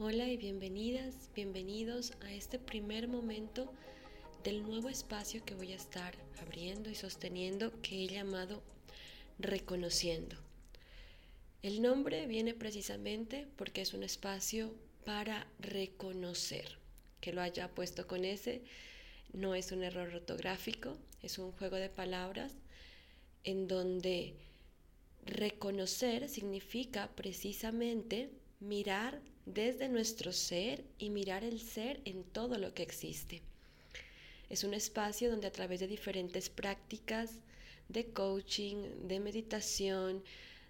Hola y bienvenidas, bienvenidos a este primer momento del nuevo espacio que voy a estar abriendo y sosteniendo que he llamado Reconociendo. El nombre viene precisamente porque es un espacio para reconocer. Que lo haya puesto con ese no es un error ortográfico, es un juego de palabras en donde reconocer significa precisamente mirar desde nuestro ser y mirar el ser en todo lo que existe. Es un espacio donde a través de diferentes prácticas de coaching, de meditación,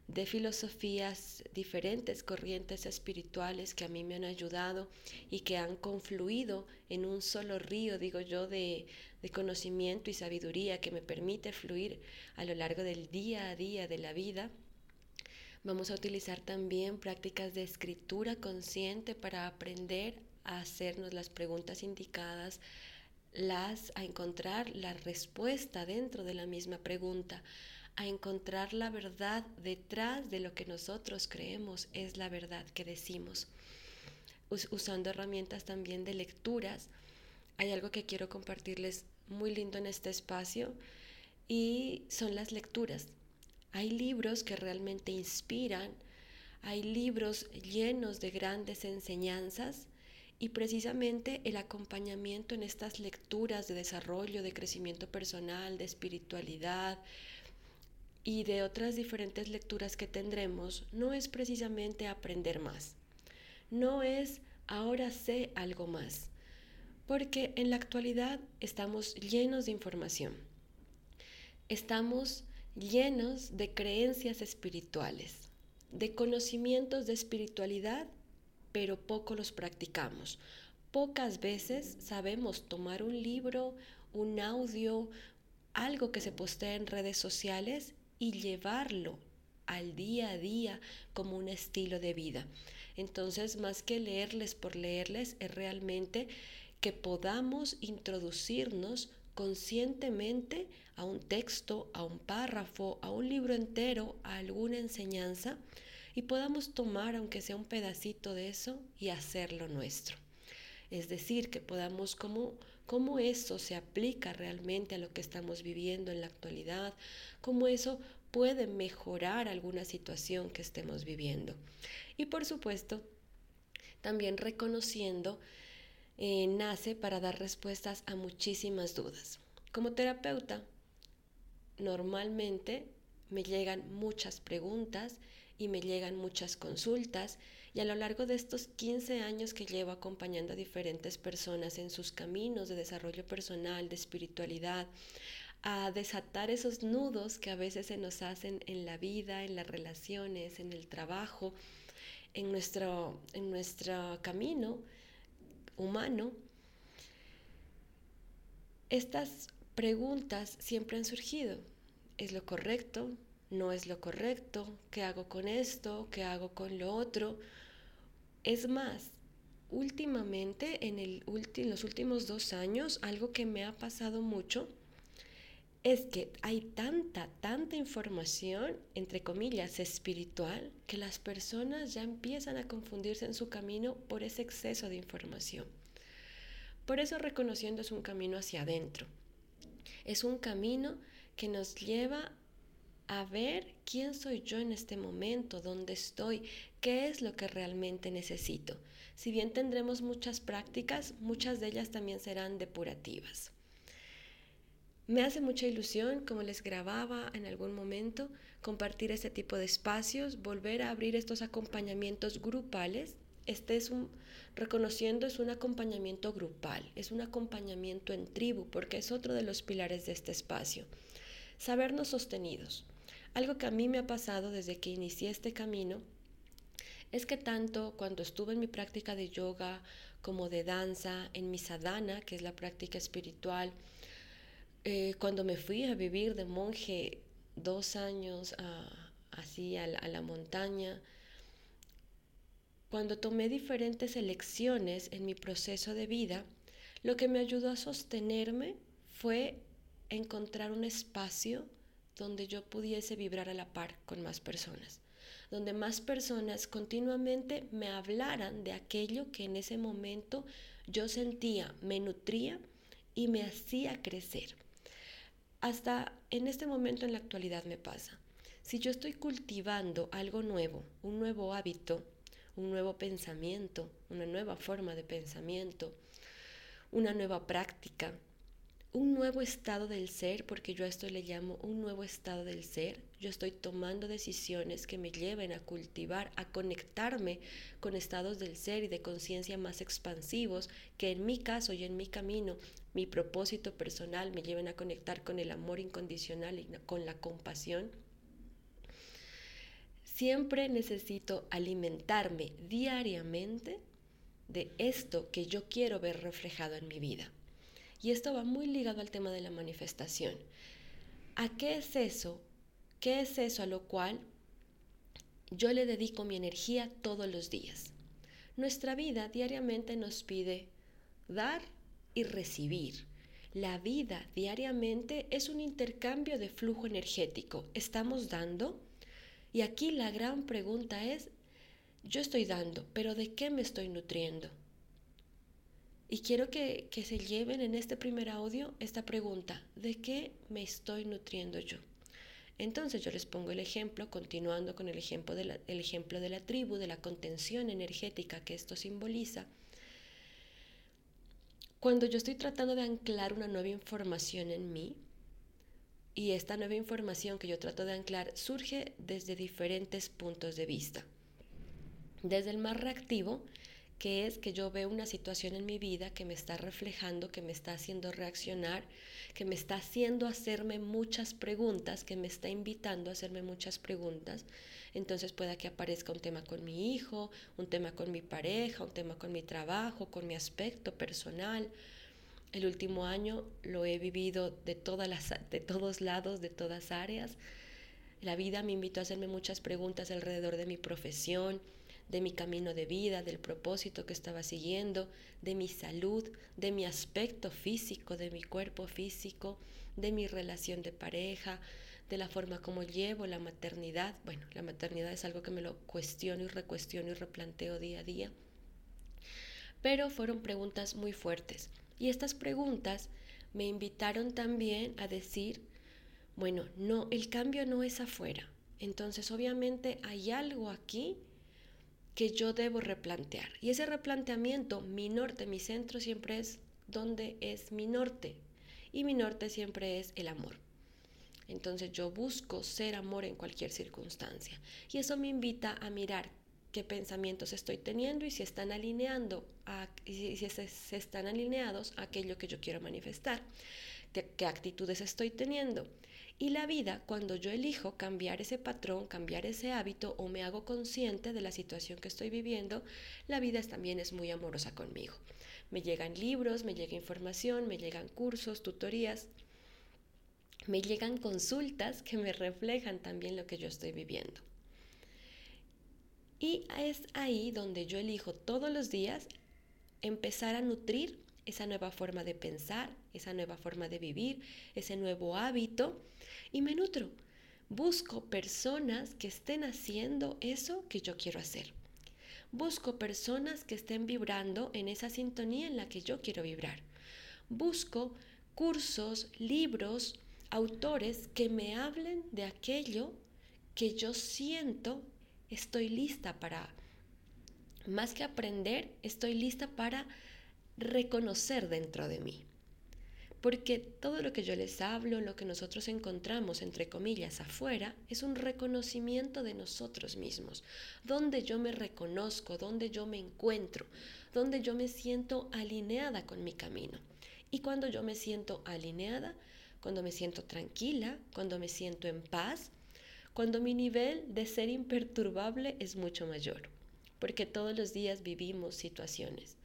de filosofías, diferentes corrientes espirituales que a mí me han ayudado y que han confluido en un solo río, digo yo, de, de, conocimiento y sabiduría que me permite fluir a lo largo del día a día de la vida Vamos a utilizar también prácticas de escritura consciente para aprender a hacernos las preguntas indicadas, las a encontrar la respuesta dentro de la misma pregunta, a encontrar la verdad detrás de lo que nosotros creemos es la verdad que decimos. usando herramientas también de lecturas, hay algo que quiero compartirles muy lindo en este espacio y son las lecturas. Hay libros que realmente inspiran, hay libros llenos de grandes enseñanzas y precisamente el acompañamiento en estas lecturas de desarrollo, de crecimiento personal, de espiritualidad y de otras diferentes lecturas que tendremos no es precisamente aprender más, no es ahora sé algo más, porque en la actualidad estamos llenos de información, estamos llenos de creencias espirituales, de conocimientos de espiritualidad, pero poco los practicamos. Pocas veces sabemos tomar un libro, un audio, algo que se postea en redes sociales y llevarlo al día a día como un estilo de vida. Entonces, más que leerles por leerles, es realmente que podamos introducirnos conscientemente a un texto, a un párrafo, a un libro entero, a alguna enseñanza y podamos tomar, aunque sea un pedacito de eso, y hacerlo nuestro. Es decir, que podamos cómo, cómo eso se aplica realmente a lo que estamos viviendo en la actualidad, cómo eso puede mejorar alguna situación que estemos viviendo. Y por supuesto, también reconociendo eh, nace para dar respuestas a muchísimas dudas. Como terapeuta, normalmente me llegan muchas preguntas y me llegan muchas consultas y a lo largo de estos 15 años que llevo acompañando a diferentes personas en sus caminos de desarrollo personal, de espiritualidad, a desatar esos nudos que a veces se nos hacen en la vida, en las relaciones, en el trabajo, en nuestro, en nuestro camino, humano, estas preguntas siempre han surgido. ¿Es lo correcto? ¿No es lo correcto? ¿Qué hago con esto? ¿Qué hago con lo otro? Es más, últimamente, en, en los últimos dos años, algo que me ha pasado mucho es que hay tanta, tanta información, entre comillas, espiritual, que las personas ya empiezan a confundirse en su camino por ese exceso de información. Por eso reconociendo es un camino hacia adentro. Es un camino que nos lleva a ver quién soy yo en este momento, dónde estoy, qué es lo que realmente necesito. Si bien tendremos muchas prácticas, muchas de ellas también serán depurativas. Me hace mucha ilusión, como les grababa en algún momento, compartir este tipo de espacios, volver a abrir estos acompañamientos grupales. Este es un, reconociendo, es un acompañamiento grupal, es un acompañamiento en tribu, porque es otro de los pilares de este espacio. Sabernos sostenidos. Algo que a mí me ha pasado desde que inicié este camino es que tanto cuando estuve en mi práctica de yoga como de danza, en mi sadhana, que es la práctica espiritual, eh, cuando me fui a vivir de monje dos años así a la, montaña, cuando tomé diferentes elecciones en mi proceso de vida, lo que me ayudó a sostenerme fue encontrar un espacio donde yo pudiese vibrar a la par con más personas. donde más personas continuamente me hablaran de aquello que en ese momento yo sentía, me nutría y me hacía crecer. Hasta en este momento en la actualidad me pasa. Si yo estoy cultivando algo nuevo, un nuevo hábito, un nuevo pensamiento, una nueva forma de pensamiento, una nueva práctica, un nuevo estado del ser, porque yo a esto le llamo un nuevo estado del ser. Yo estoy tomando decisiones que me lleven a cultivar, a conectarme con estados del ser y de conciencia más expansivos, que en mi caso y en mi camino, mi propósito personal me lleven a conectar con el amor incondicional y con la compasión. Siempre necesito alimentarme diariamente de esto que yo quiero ver reflejado en mi vida. Y esto va muy ligado al tema de la manifestación. ¿A qué es eso? ¿Qué es eso a lo cual yo le dedico mi energía todos los días? Nuestra vida diariamente nos pide dar y recibir. La vida diariamente es un intercambio de flujo energético. Estamos dando y aquí la gran pregunta es, yo estoy dando, pero ¿de qué me estoy nutriendo? Y quiero que, se lleven en este primer audio esta pregunta, ¿de qué me estoy nutriendo yo? Entonces yo les pongo el ejemplo, continuando con el ejemplo, de la, el ejemplo de la tribu, de la contención energética que esto simboliza. Cuando yo estoy tratando de anclar una nueva información en mí, y esta nueva información que yo trato de anclar surge desde diferentes puntos de vista. Desde el más reactivo, que es que yo veo una situación en mi vida que me está reflejando, que me está haciendo reaccionar, que me está haciendo hacerme muchas preguntas, que me está invitando a hacerme muchas preguntas. Entonces pueda que aparezca un tema con mi hijo, un tema con mi pareja, un tema con mi trabajo, con mi aspecto personal. El último año lo he vivido de, todas las, de todos lados, de todas áreas. La vida me invitó a hacerme muchas preguntas alrededor de mi profesión, de mi camino de vida, del propósito que estaba siguiendo, de mi salud, de mi aspecto físico, de mi cuerpo físico, de mi relación de pareja, de la forma como llevo la maternidad. Bueno, la maternidad es algo que me lo cuestiono y recuestiono y replanteo día a día. Pero fueron preguntas muy fuertes. Y estas preguntas me invitaron también a decir, bueno, no, el cambio no es afuera. Entonces, obviamente hay algo aquí que yo debo replantear. Y ese replanteamiento, mi norte, mi centro siempre es donde es mi norte. Y mi norte siempre es el amor. Entonces yo busco ser amor en cualquier circunstancia. Y eso me invita a mirar qué pensamientos estoy teniendo y si están alineando a, si, se, están alineados a aquello que yo quiero manifestar, qué actitudes estoy teniendo. Y la vida, cuando yo elijo cambiar ese patrón, cambiar ese hábito o me hago consciente de la situación que estoy viviendo, la vida también es muy amorosa conmigo. Me llegan libros, me llega información, me llegan cursos, tutorías, me llegan consultas que me reflejan también lo que yo estoy viviendo. Y es ahí donde yo elijo todos los días empezar a nutrir esa nueva forma de pensar, esa nueva forma de vivir, ese nuevo hábito y me nutro. Busco personas que estén haciendo eso que yo quiero hacer. Busco personas que estén vibrando en esa sintonía en la que yo quiero vibrar. Busco cursos, libros, autores que me hablen de aquello que yo siento estoy lista para, más que aprender, estoy lista para reconocer dentro de mí. Porque todo lo que yo les hablo, lo que nosotros encontramos, entre comillas, afuera, es un reconocimiento de nosotros mismos, donde yo me reconozco, donde yo me encuentro, donde yo me siento alineada con mi camino. Y cuando yo me siento alineada, cuando me siento tranquila, cuando me siento en paz, cuando mi nivel de ser imperturbable es mucho mayor, porque todos los días vivimos situaciones.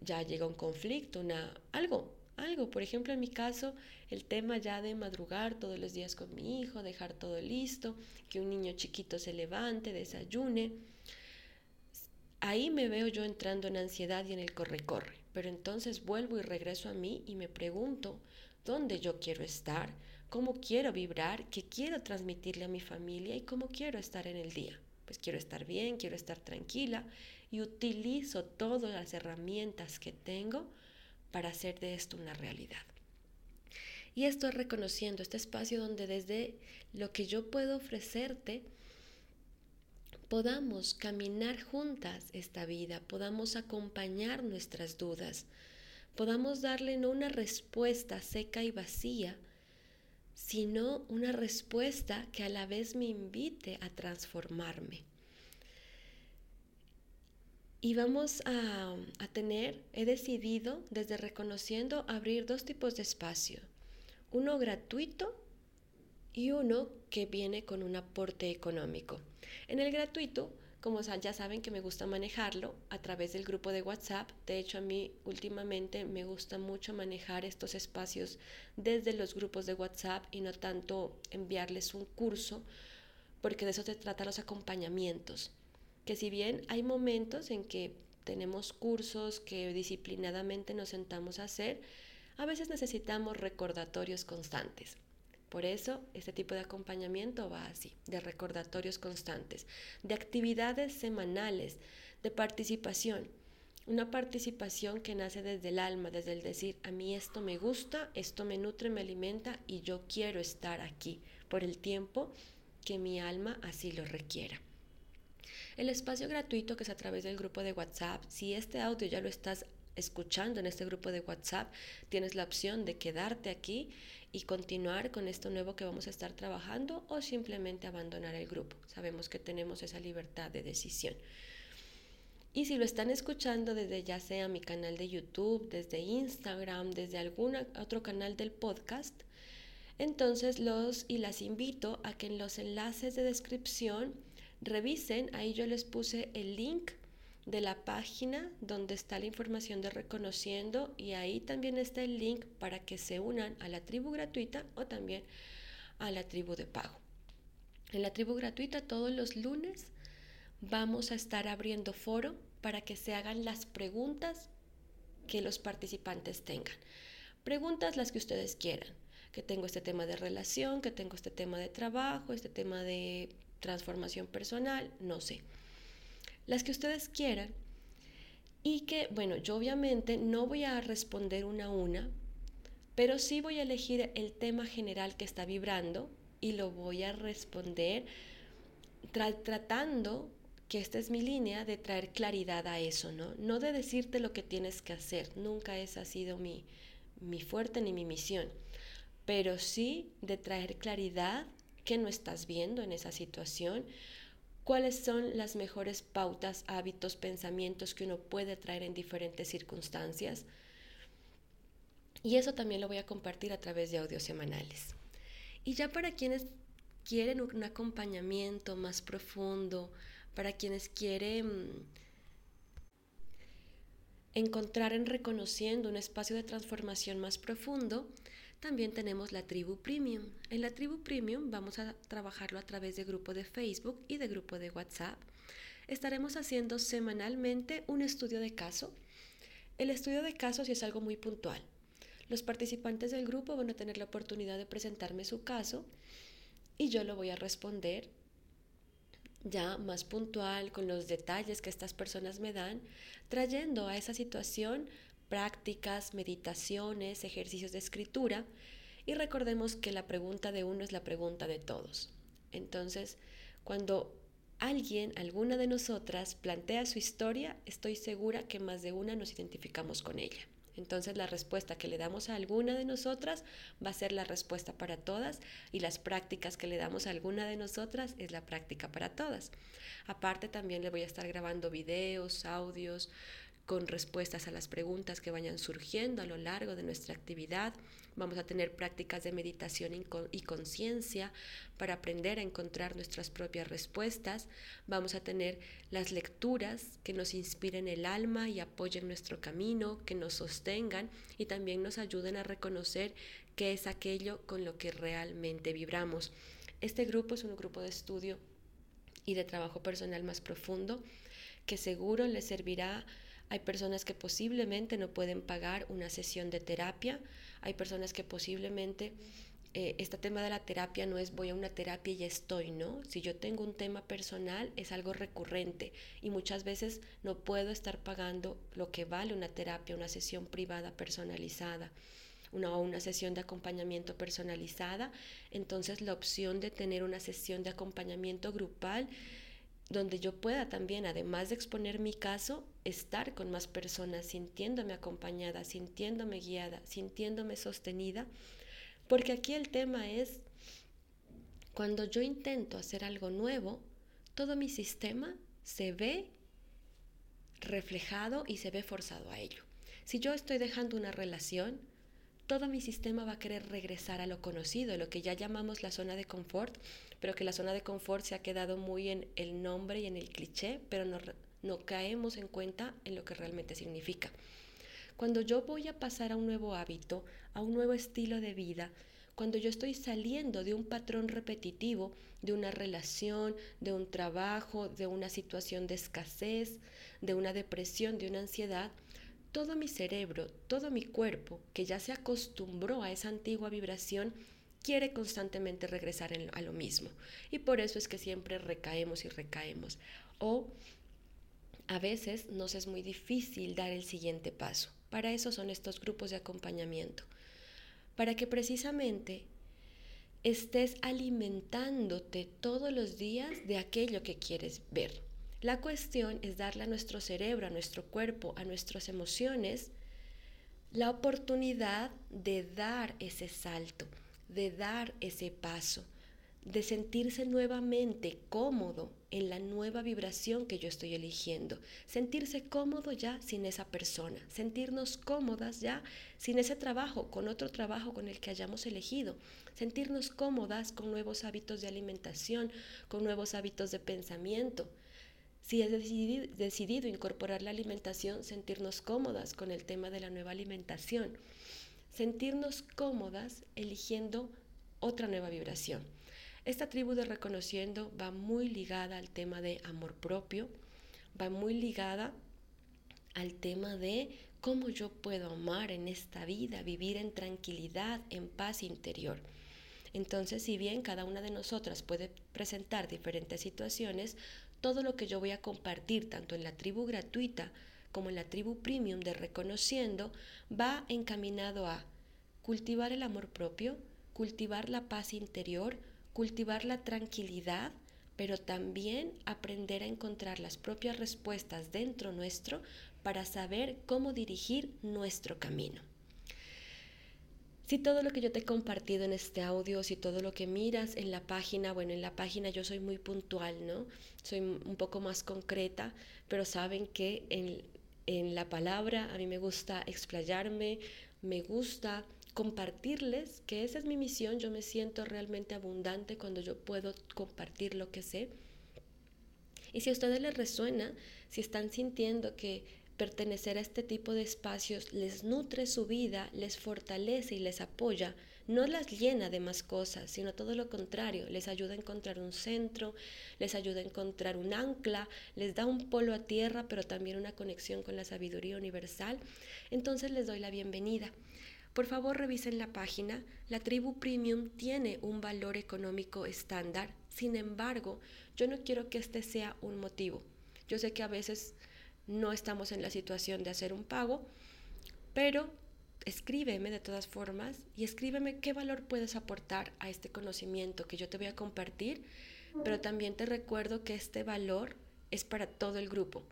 Ya llega un conflicto, una, algo, algo. Por ejemplo, en mi caso, el tema ya de madrugar todos los días con mi hijo, dejar todo listo, que un niño chiquito se levante, desayune. Ahí me veo yo entrando en ansiedad y en el corre-corre. Pero entonces vuelvo y regreso a mí y me pregunto dónde yo quiero estar, cómo quiero vibrar, qué quiero transmitirle a mi familia y cómo quiero estar en el día. pues quiero estar bien, quiero estar tranquila y utilizo todas las herramientas que tengo para hacer de esto una realidad. Y esto es reconociendo este espacio donde desde lo que yo puedo ofrecerte, podamos caminar juntas esta vida, podamos acompañar nuestras dudas, podamos darle no una respuesta seca y vacía, sino una respuesta que a la vez me invite a transformarme. Y vamos a, a, tener, he decidido desde reconociendo abrir dos tipos de espacio, uno gratuito y uno que viene con un aporte económico. En el gratuito, como ya saben que me gusta manejarlo a través del grupo de WhatsApp, de hecho a mí últimamente me gusta mucho manejar estos espacios desde los grupos de WhatsApp y no tanto enviarles un curso, porque de eso se trata los acompañamientos, que si bien hay momentos en que tenemos cursos que disciplinadamente nos sentamos a hacer, a veces necesitamos recordatorios constantes. Por eso, este tipo de acompañamiento va así, de recordatorios constantes, de actividades semanales, de participación. Una participación que nace desde el alma, desde el decir, a mí esto me gusta, esto me nutre, me alimenta y yo quiero estar aquí por el tiempo que mi alma así lo requiera. El espacio gratuito que es a través del grupo de WhatsApp, si este audio ya lo estás escuchando en este grupo de WhatsApp, tienes la opción de quedarte aquí y continuar con esto nuevo que vamos a estar trabajando o simplemente abandonar el grupo. Sabemos que tenemos esa libertad de decisión. Y si lo están escuchando desde ya sea mi canal de YouTube, desde Instagram, desde algún otro canal del podcast, entonces los y las invito a que en los enlaces de descripción revisen, ahí yo les puse el link de la página donde está la información de reconociendo y ahí también está el link para que se unan a la tribu gratuita o también a la tribu de pago. En la tribu gratuita todos los lunes vamos a estar abriendo foro para que se hagan las preguntas que los participantes tengan. Preguntas las que ustedes quieran, que tengo este tema de relación, que tengo este tema de trabajo, este tema de transformación personal, no sé las que ustedes quieran. Y que, bueno, yo obviamente no voy a responder una a una, pero sí voy a elegir el tema general que está vibrando y lo voy a responder tratando que esta es mi línea de traer claridad a eso, ¿no? No de decirte lo que tienes que hacer, nunca esa ha sido mi, mi fuerte ni mi misión, pero sí de traer claridad que no estás viendo en esa situación, cuáles son las mejores pautas, hábitos, pensamientos que uno puede traer en diferentes circunstancias. Y eso también lo voy a compartir a través de audios semanales. Y ya para quienes quieren un acompañamiento más profundo, para quienes quieren encontrar en reconociendo un espacio de transformación más profundo, también tenemos la tribu premium. En la tribu premium vamos a trabajarlo a través de grupo de Facebook y de grupo de WhatsApp. Estaremos haciendo semanalmente un estudio de caso. El estudio de casos es algo muy puntual. Los participantes del grupo van a tener la oportunidad de presentarme su caso y yo lo voy a responder ya más puntual con los detalles que estas personas me dan, trayendo a esa situación prácticas, meditaciones, ejercicios de escritura y recordemos que la pregunta de uno es la pregunta de todos. Entonces, cuando alguien, alguna de nosotras, plantea su historia, estoy segura que más de una nos identificamos con ella. Entonces la respuesta que le damos a alguna de nosotras va a ser la respuesta para todas y las prácticas que le damos a alguna de nosotras es la práctica para todas. Aparte también le voy a estar grabando videos, audios, con respuestas a las preguntas que vayan surgiendo a lo largo de nuestra actividad. Vamos a tener prácticas de meditación y conciencia para aprender a encontrar nuestras propias respuestas. Vamos a tener las lecturas que nos inspiren el alma y apoyen nuestro camino, que nos sostengan y también nos ayuden a reconocer qué es aquello con lo que realmente vibramos. Este grupo es un grupo de estudio y de trabajo personal más profundo que seguro les servirá hay personas que posiblemente no pueden pagar una sesión de terapia, hay personas que posiblemente eh, este tema de la terapia no es voy a una terapia y ya estoy, ¿no? Si yo tengo un tema personal es algo recurrente y muchas veces no puedo estar pagando lo que vale una terapia, una sesión privada personalizada. Una, una sesión de acompañamiento personalizada, entonces la opción de tener una sesión de acompañamiento grupal donde yo pueda también, además de exponer mi caso, estar con más personas, sintiéndome acompañada, sintiéndome guiada, sintiéndome sostenida, porque aquí el tema es, cuando yo intento hacer algo nuevo, todo mi sistema se ve reflejado y se ve forzado a ello. Si yo estoy dejando una relación, todo mi sistema va a querer regresar a lo conocido, lo que ya llamamos la zona de confort, pero que la zona de confort se ha quedado muy en el nombre y en el cliché, pero no, no caemos en cuenta en lo que realmente significa. Cuando yo voy a pasar a un nuevo hábito, a un nuevo estilo de vida, cuando yo estoy saliendo de un patrón repetitivo, de una relación, de un trabajo, de una situación de escasez, de una depresión, de una ansiedad, todo mi cerebro, todo mi cuerpo, que ya se acostumbró a esa antigua vibración, quiere constantemente regresar a lo mismo. Y por eso es que siempre recaemos y recaemos. O a veces nos es muy difícil dar el siguiente paso. Para eso son estos grupos de acompañamiento. Para que precisamente estés alimentándote todos los días de aquello que quieres ver. La cuestión es darle a nuestro cerebro, a nuestro cuerpo, a nuestras emociones, la oportunidad de dar ese salto, de dar ese paso, de sentirse nuevamente cómodo en la nueva vibración que yo estoy eligiendo, sentirse cómodo ya sin esa persona, sentirnos cómodas ya sin ese trabajo, con otro trabajo con el que hayamos elegido, sentirnos cómodas con nuevos hábitos de alimentación, con nuevos hábitos de pensamiento. Si he decidido, decidido incorporar la alimentación, sentirnos cómodas con el tema de la nueva alimentación, sentirnos cómodas eligiendo otra nueva vibración. Esta tribu de reconociendo va muy ligada al tema de amor propio, va muy ligada al tema de cómo yo puedo amar en esta vida, vivir en tranquilidad, en paz interior. Entonces, si bien cada una de nosotras puede presentar diferentes situaciones, todo lo que yo voy a compartir, tanto en la tribu gratuita como en la tribu premium de reconociendo, va encaminado a cultivar el amor propio, cultivar la paz interior, cultivar la tranquilidad, pero también aprender a encontrar las propias respuestas dentro nuestro para saber cómo dirigir nuestro camino. Si todo lo que yo te he compartido en este audio, si todo lo que miras en la página, bueno, en la página yo soy muy puntual, ¿no? Soy un poco más concreta, pero saben que en, en la palabra a mí me gusta explayarme, me gusta compartirles, que esa es mi misión, yo me siento realmente abundante cuando yo puedo compartir lo que sé. Y si a ustedes les resuena, si están sintiendo que pertenecer a este tipo de espacios les nutre su vida, les fortalece y les apoya, no las llena de más cosas, sino todo lo contrario, les ayuda a encontrar un centro, les ayuda a encontrar un ancla, les da un polo a tierra, pero también una conexión con la sabiduría universal, entonces les doy la bienvenida. Por favor, revisen la página. La tribu premium tiene un valor económico estándar. Sin embargo, yo no quiero que este sea un motivo. Yo sé que a veces no estamos en la situación de hacer un pago, pero escríbeme de todas formas y escríbeme qué valor puedes aportar a este conocimiento que yo te voy a compartir, pero también te recuerdo que este valor es para todo el grupo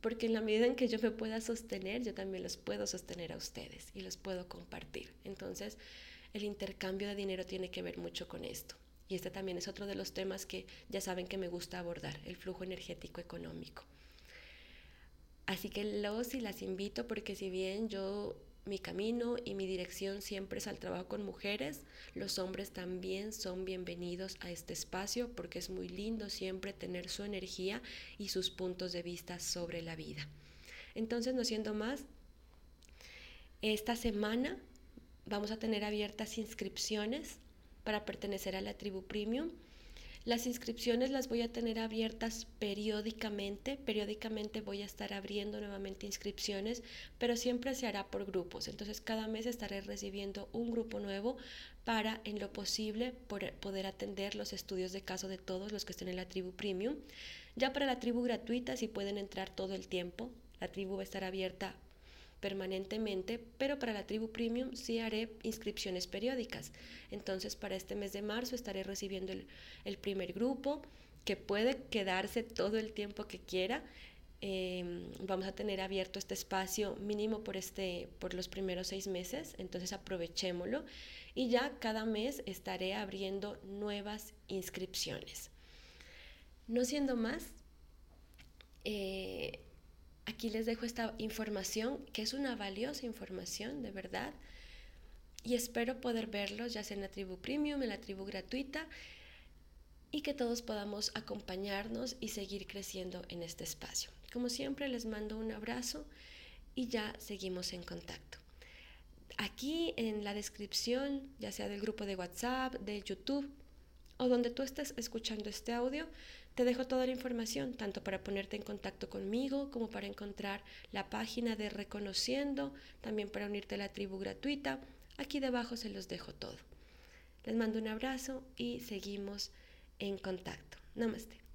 porque en la medida en que yo me pueda sostener, yo también los puedo sostener a ustedes y los puedo compartir. Entonces, el intercambio de dinero tiene que ver mucho con esto. Y este también es otro de los temas que ya saben que me gusta abordar, el flujo energético económico. Así que los y las invito porque si bien yo mi camino y mi dirección siempre es al trabajo con mujeres. Los hombres también son bienvenidos a este espacio porque es muy lindo siempre tener su energía y sus puntos de vista sobre la vida. Entonces, no siendo más, esta semana vamos a tener abiertas inscripciones para pertenecer a la tribu premium. Las inscripciones las voy a tener abiertas periódicamente. Periódicamente voy a estar abriendo nuevamente inscripciones, pero siempre se hará por grupos. Entonces cada mes estaré recibiendo un grupo nuevo para en lo posible poder atender los estudios de caso de todos los que estén en la tribu premium. Ya para la tribu gratuita si pueden entrar todo el tiempo. La tribu va a estar abierta permanentemente, pero para la tribu premium sí haré inscripciones periódicas. Entonces para este mes de marzo estaré recibiendo el, primer grupo que puede quedarse todo el tiempo que quiera. Em, vamos a tener abierto este espacio mínimo por, este, por los primeros seis meses, entonces aprovechémoslo y ya cada mes estaré abriendo nuevas inscripciones. No siendo más, eh, Aquí les dejo esta información, que es una valiosa información, de verdad. Y espero poder verlos ya sea en la tribu premium, en la tribu gratuita, y que todos podamos acompañarnos y seguir creciendo en este espacio. Como siempre, les mando un abrazo y ya seguimos en contacto. Aquí en la descripción, ya sea del grupo de WhatsApp, de YouTube o donde tú estés escuchando este audio, te dejo toda la información, tanto para ponerte en contacto conmigo como para encontrar la página de Reconociendo, también para unirte a la tribu gratuita. Aquí debajo se los dejo todo. Les mando un abrazo y seguimos en contacto. Namaste.